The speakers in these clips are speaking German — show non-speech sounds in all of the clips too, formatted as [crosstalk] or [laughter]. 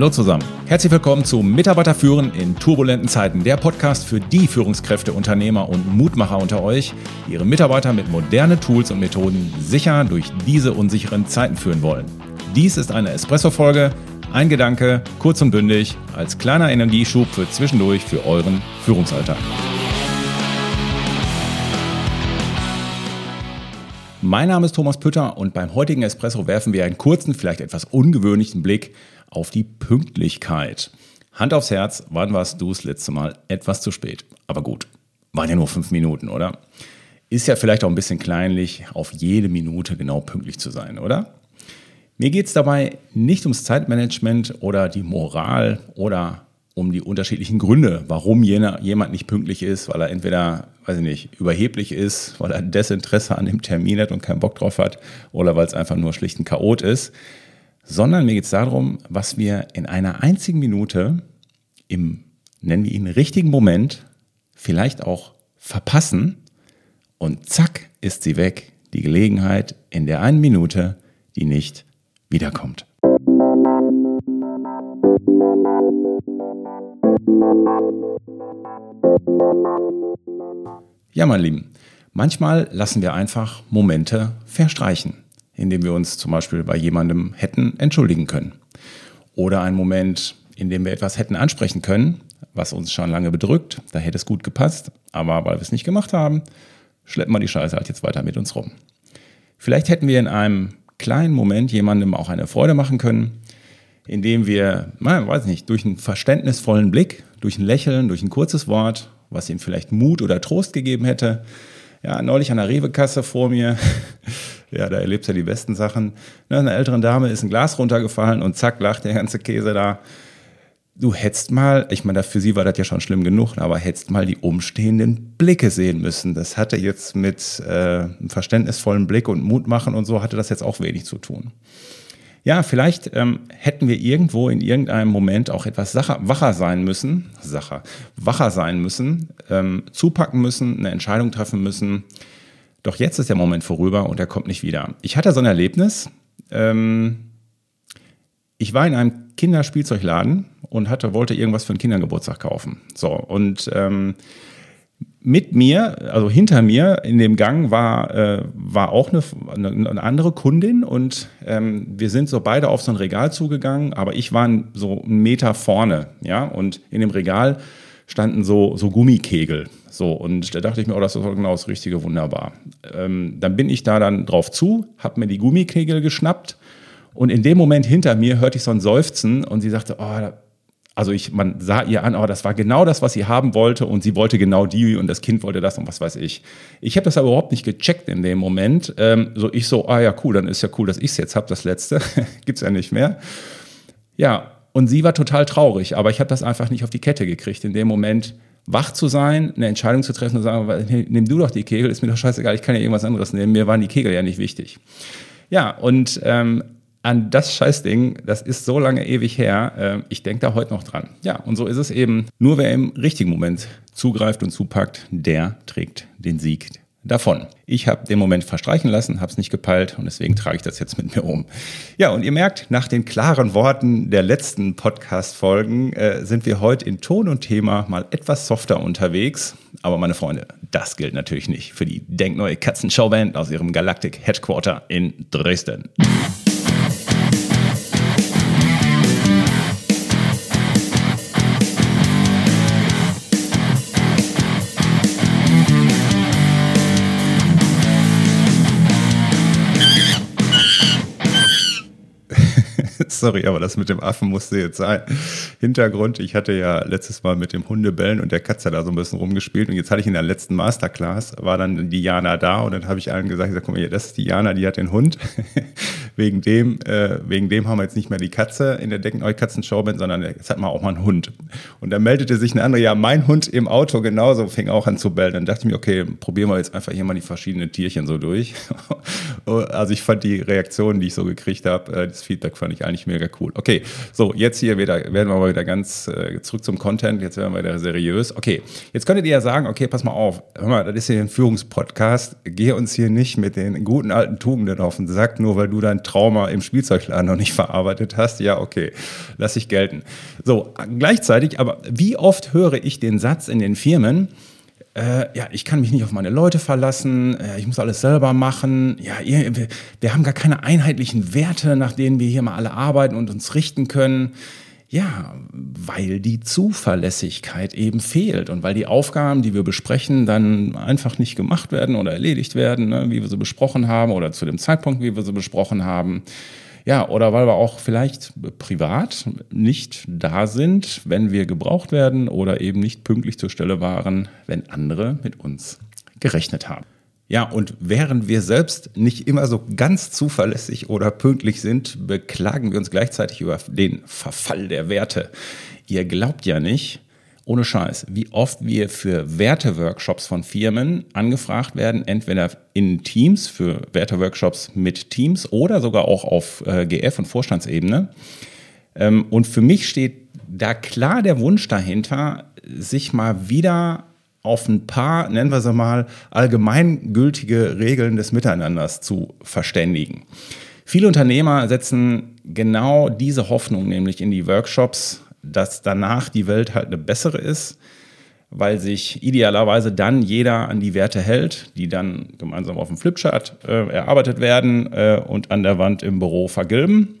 Hallo zusammen. Herzlich willkommen zu Mitarbeiter führen in turbulenten Zeiten, der Podcast für die Führungskräfte, Unternehmer und Mutmacher unter euch, die ihre Mitarbeiter mit modernen Tools und Methoden sicher durch diese unsicheren Zeiten führen wollen. Dies ist eine Espresso-Folge, ein Gedanke, kurz und bündig, als kleiner Energieschub für zwischendurch für euren Führungsalltag. Mein Name ist Thomas Pütter und beim heutigen Espresso werfen wir einen kurzen, vielleicht etwas ungewöhnlichen Blick auf die Pünktlichkeit. Hand aufs Herz, wann warst du das letzte Mal etwas zu spät? Aber gut, waren ja nur fünf Minuten, oder? Ist ja vielleicht auch ein bisschen kleinlich, auf jede Minute genau pünktlich zu sein, oder? Mir geht es dabei nicht ums Zeitmanagement oder die Moral oder um die unterschiedlichen Gründe, warum jener, jemand nicht pünktlich ist, weil er entweder, weiß ich nicht, überheblich ist, weil er Desinteresse an dem Termin hat und keinen Bock drauf hat oder weil es einfach nur schlicht ein Chaot ist, sondern mir geht es darum, was wir in einer einzigen Minute im, nennen wir ihn, richtigen Moment vielleicht auch verpassen und zack ist sie weg, die Gelegenheit in der einen Minute, die nicht wiederkommt. Ja, mein Lieben, manchmal lassen wir einfach Momente verstreichen, indem wir uns zum Beispiel bei jemandem hätten entschuldigen können. Oder einen Moment, in dem wir etwas hätten ansprechen können, was uns schon lange bedrückt, da hätte es gut gepasst, aber weil wir es nicht gemacht haben, schleppen wir die Scheiße halt jetzt weiter mit uns rum. Vielleicht hätten wir in einem kleinen Moment jemandem auch eine Freude machen können, indem wir, man weiß nicht, durch einen verständnisvollen Blick, durch ein Lächeln, durch ein kurzes Wort, was ihm vielleicht Mut oder Trost gegeben hätte. Ja, neulich an der Rewe-Kasse vor mir, [laughs] ja, da erlebst du ja die besten Sachen. Ne, einer älteren Dame ist ein Glas runtergefallen und zack, lacht der ganze Käse da. Du hättest mal, ich meine, für sie war das ja schon schlimm genug, aber hättest mal die umstehenden Blicke sehen müssen. Das hatte jetzt mit äh, einem verständnisvollen Blick und Mut machen und so hatte das jetzt auch wenig zu tun ja, vielleicht ähm, hätten wir irgendwo in irgendeinem Moment auch etwas Sache, wacher sein müssen, Sache, wacher sein müssen, ähm, zupacken müssen, eine Entscheidung treffen müssen. Doch jetzt ist der Moment vorüber und er kommt nicht wieder. Ich hatte so ein Erlebnis. Ähm, ich war in einem Kinderspielzeugladen und hatte, wollte irgendwas für einen Kindergeburtstag kaufen. So, und ähm, mit mir, also hinter mir in dem Gang war, äh, war auch eine, eine, andere Kundin und ähm, wir sind so beide auf so ein Regal zugegangen, aber ich war so einen Meter vorne, ja, und in dem Regal standen so, so Gummikegel. So, und da dachte ich mir, oh, das ist genau das Richtige, wunderbar. Ähm, dann bin ich da dann drauf zu, habe mir die Gummikegel geschnappt und in dem Moment hinter mir hörte ich so ein Seufzen und sie sagte, oh, also ich, man sah ihr an, oh, das war genau das, was sie haben wollte und sie wollte genau die und das Kind wollte das und was weiß ich. Ich habe das aber überhaupt nicht gecheckt in dem Moment. Ähm, so ich so, ah ja, cool, dann ist ja cool, dass ich es jetzt habe, das letzte. [laughs] Gibt's ja nicht mehr. Ja, und sie war total traurig, aber ich habe das einfach nicht auf die Kette gekriegt, in dem Moment wach zu sein, eine Entscheidung zu treffen und zu sagen, nimm du doch die Kegel, ist mir doch scheißegal, ich kann ja irgendwas anderes nehmen. Mir waren die Kegel ja nicht wichtig. Ja, und ähm, an das Scheißding, das ist so lange ewig her, äh, ich denke da heute noch dran. Ja, und so ist es eben. Nur wer im richtigen Moment zugreift und zupackt, der trägt den Sieg davon. Ich habe den Moment verstreichen lassen, habe es nicht gepeilt und deswegen trage ich das jetzt mit mir um. Ja, und ihr merkt, nach den klaren Worten der letzten Podcast-Folgen äh, sind wir heute in Ton und Thema mal etwas softer unterwegs. Aber meine Freunde, das gilt natürlich nicht für die denkneue Katzenshowband aus ihrem Galactic Headquarter in Dresden. Sorry, aber das mit dem Affen musste jetzt sein. Hintergrund, ich hatte ja letztes Mal mit dem Hundebellen und der Katze da so ein bisschen rumgespielt und jetzt hatte ich in der letzten Masterclass, war dann die Jana da und dann habe ich allen gesagt, ich sag, guck mal, das ist die Jana, die hat den Hund. Wegen dem, äh, wegen dem haben wir jetzt nicht mehr die Katze in der Deckeneu Katzen-Showband, sondern jetzt hat man auch mal einen Hund. Und dann meldete sich eine andere, ja, mein Hund im Auto genauso, fing auch an zu bellen. Dann dachte ich mir, okay, probieren wir jetzt einfach hier mal die verschiedenen Tierchen so durch. [laughs] also ich fand die Reaktionen, die ich so gekriegt habe, äh, das Feedback fand ich eigentlich mega cool. Okay, so, jetzt hier wieder, werden wir mal wieder ganz äh, zurück zum Content, jetzt werden wir wieder seriös. Okay, jetzt könntet ihr ja sagen, okay, pass mal auf, hör mal, das ist hier ein Führungspodcast, geh uns hier nicht mit den guten alten Tugenden auf den Sack, nur weil du dein Trauma im Spielzeugladen noch nicht [laughs] verarbeitet hast, ja, okay, lass ich gelten. So, gleichzeitig, aber wie oft höre ich den Satz in den Firmen, äh, ja, ich kann mich nicht auf meine Leute verlassen, äh, ich muss alles selber machen. Ja, ihr, wir, wir haben gar keine einheitlichen Werte, nach denen wir hier mal alle arbeiten und uns richten können. Ja, weil die Zuverlässigkeit eben fehlt und weil die Aufgaben, die wir besprechen, dann einfach nicht gemacht werden oder erledigt werden, ne, wie wir sie besprochen haben oder zu dem Zeitpunkt, wie wir sie besprochen haben. Ja, oder weil wir auch vielleicht privat nicht da sind, wenn wir gebraucht werden oder eben nicht pünktlich zur Stelle waren, wenn andere mit uns gerechnet haben. Ja, und während wir selbst nicht immer so ganz zuverlässig oder pünktlich sind, beklagen wir uns gleichzeitig über den Verfall der Werte. Ihr glaubt ja nicht, ohne Scheiß, wie oft wir für Werteworkshops von Firmen angefragt werden, entweder in Teams, für Werteworkshops mit Teams oder sogar auch auf äh, GF- und Vorstandsebene. Ähm, und für mich steht da klar der Wunsch dahinter, sich mal wieder auf ein paar, nennen wir sie mal, allgemeingültige Regeln des Miteinanders zu verständigen. Viele Unternehmer setzen genau diese Hoffnung nämlich in die Workshops dass danach die Welt halt eine bessere ist, weil sich idealerweise dann jeder an die Werte hält, die dann gemeinsam auf dem Flipchart äh, erarbeitet werden äh, und an der Wand im Büro vergilben,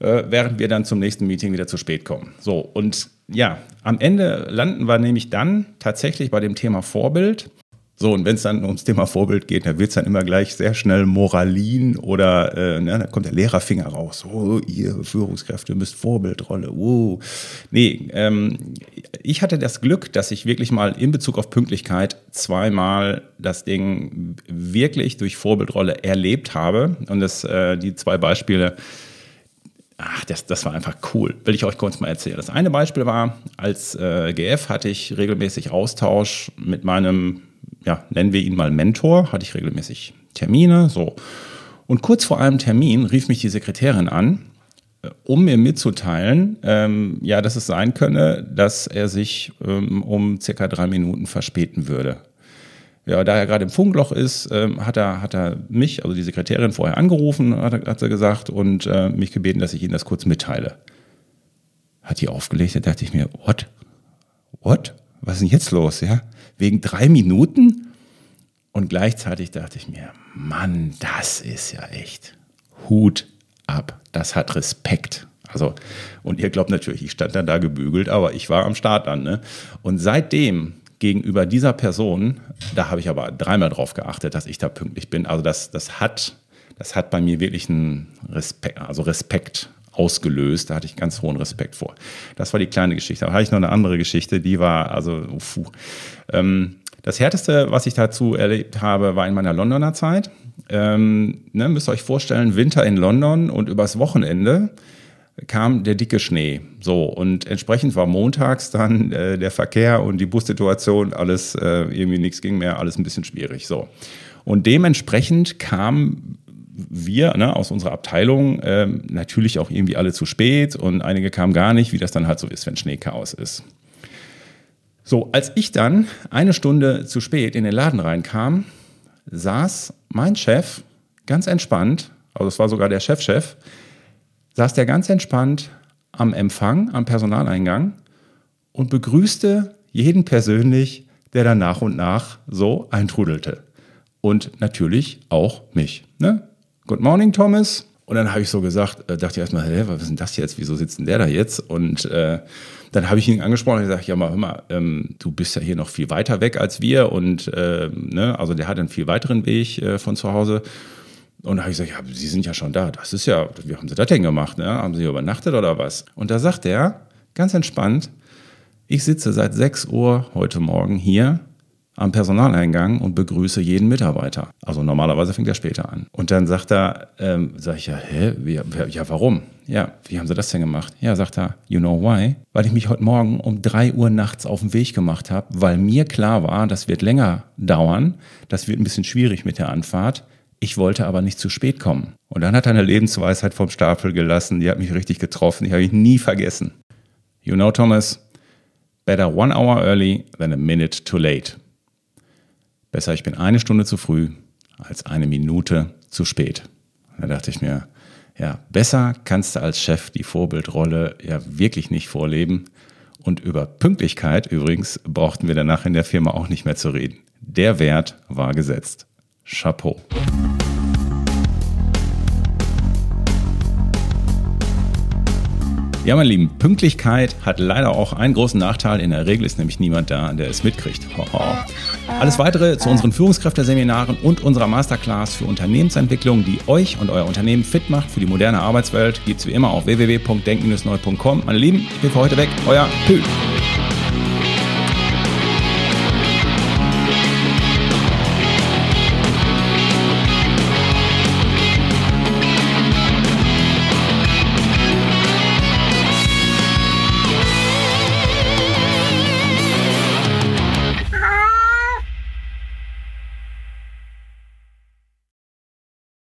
äh, während wir dann zum nächsten Meeting wieder zu spät kommen. So, und ja, am Ende landen wir nämlich dann tatsächlich bei dem Thema Vorbild. So, und wenn es dann ums Thema Vorbild geht, dann wird es dann immer gleich sehr schnell Moralin oder äh, ne, da kommt der Lehrerfinger raus. Oh, ihr Führungskräfte müsst Vorbildrolle. Oh. Nee, ähm, ich hatte das Glück, dass ich wirklich mal in Bezug auf Pünktlichkeit zweimal das Ding wirklich durch Vorbildrolle erlebt habe. Und das, äh, die zwei Beispiele, Ach, das, das war einfach cool. Will ich euch kurz mal erzählen. Das eine Beispiel war, als äh, GF hatte ich regelmäßig Austausch mit meinem ja, nennen wir ihn mal Mentor, hatte ich regelmäßig Termine, so. Und kurz vor einem Termin rief mich die Sekretärin an, äh, um mir mitzuteilen, ähm, ja, dass es sein könne, dass er sich ähm, um circa drei Minuten verspäten würde. Ja, da er gerade im Funkloch ist, ähm, hat, er, hat er mich, also die Sekretärin, vorher angerufen, hat, hat sie gesagt, und äh, mich gebeten, dass ich Ihnen das kurz mitteile. Hat die aufgelegt, da dachte ich mir, what? What? Was ist denn jetzt los, ja? wegen drei Minuten. Und gleichzeitig dachte ich mir, Mann, das ist ja echt Hut ab. Das hat Respekt. Also, und ihr glaubt natürlich, ich stand dann da gebügelt, aber ich war am Start dann. Ne? Und seitdem gegenüber dieser Person, da habe ich aber dreimal drauf geachtet, dass ich da pünktlich bin. Also das, das hat, das hat bei mir wirklich einen Respekt, also Respekt ausgelöst. Da hatte ich ganz hohen Respekt vor. Das war die kleine Geschichte. Aber hatte ich noch eine andere Geschichte, die war, also, puh. Ähm, das Härteste, was ich dazu erlebt habe, war in meiner Londoner Zeit. Ähm, ne, müsst ihr euch vorstellen, Winter in London und übers Wochenende kam der dicke Schnee. So, und entsprechend war montags dann äh, der Verkehr und die Bussituation, alles äh, irgendwie nichts ging mehr, alles ein bisschen schwierig. So. Und dementsprechend kam wir ne, aus unserer Abteilung äh, natürlich auch irgendwie alle zu spät und einige kamen gar nicht, wie das dann halt so ist, wenn Schneechaos ist. So, als ich dann eine Stunde zu spät in den Laden reinkam, saß mein Chef ganz entspannt, also es war sogar der Chefchef, saß der ganz entspannt am Empfang, am Personaleingang und begrüßte jeden persönlich, der dann nach und nach so eintrudelte. Und natürlich auch mich. Ne? Good morning, Thomas. Und dann habe ich so gesagt, äh, dachte ich erstmal, hä, was ist denn das jetzt? Wieso sitzt denn der da jetzt? Und äh, dann habe ich ihn angesprochen und gesagt, ja mal, hör mal, ähm, du bist ja hier noch viel weiter weg als wir und äh, ne, also der hat einen viel weiteren Weg äh, von zu Hause. Und da habe ich gesagt, ja, Sie sind ja schon da. Das ist ja, wie haben Sie das denn gemacht? Ne? Haben Sie übernachtet oder was? Und da sagt er, ganz entspannt, ich sitze seit 6 Uhr heute Morgen hier am Personaleingang und begrüße jeden Mitarbeiter. Also normalerweise fängt er später an. Und dann sagt er, ähm, sag ich ja, hä, wie, ja, warum? Ja, wie haben Sie das denn gemacht? Ja, sagt er, you know why? Weil ich mich heute Morgen um drei Uhr nachts auf den Weg gemacht habe, weil mir klar war, das wird länger dauern, das wird ein bisschen schwierig mit der Anfahrt. Ich wollte aber nicht zu spät kommen. Und dann hat er eine Lebensweisheit vom Stapel gelassen, die hat mich richtig getroffen, die habe ich nie vergessen. You know, Thomas, better one hour early than a minute too late. Besser, ich bin eine Stunde zu früh als eine Minute zu spät. Da dachte ich mir, Ja, besser kannst du als Chef die Vorbildrolle ja wirklich nicht vorleben. Und über Pünktlichkeit übrigens brauchten wir danach in der Firma auch nicht mehr zu reden. Der Wert war gesetzt. Chapeau. Ja, meine Lieben, Pünktlichkeit hat leider auch einen großen Nachteil. In der Regel ist nämlich niemand da, der es mitkriegt. Alles weitere zu unseren Führungskräfteseminaren und unserer Masterclass für Unternehmensentwicklung, die euch und euer Unternehmen fit macht für die moderne Arbeitswelt, gibt es wie immer auf www.denk-neu.com. Meine Lieben, ich bin für heute weg. Euer Pü.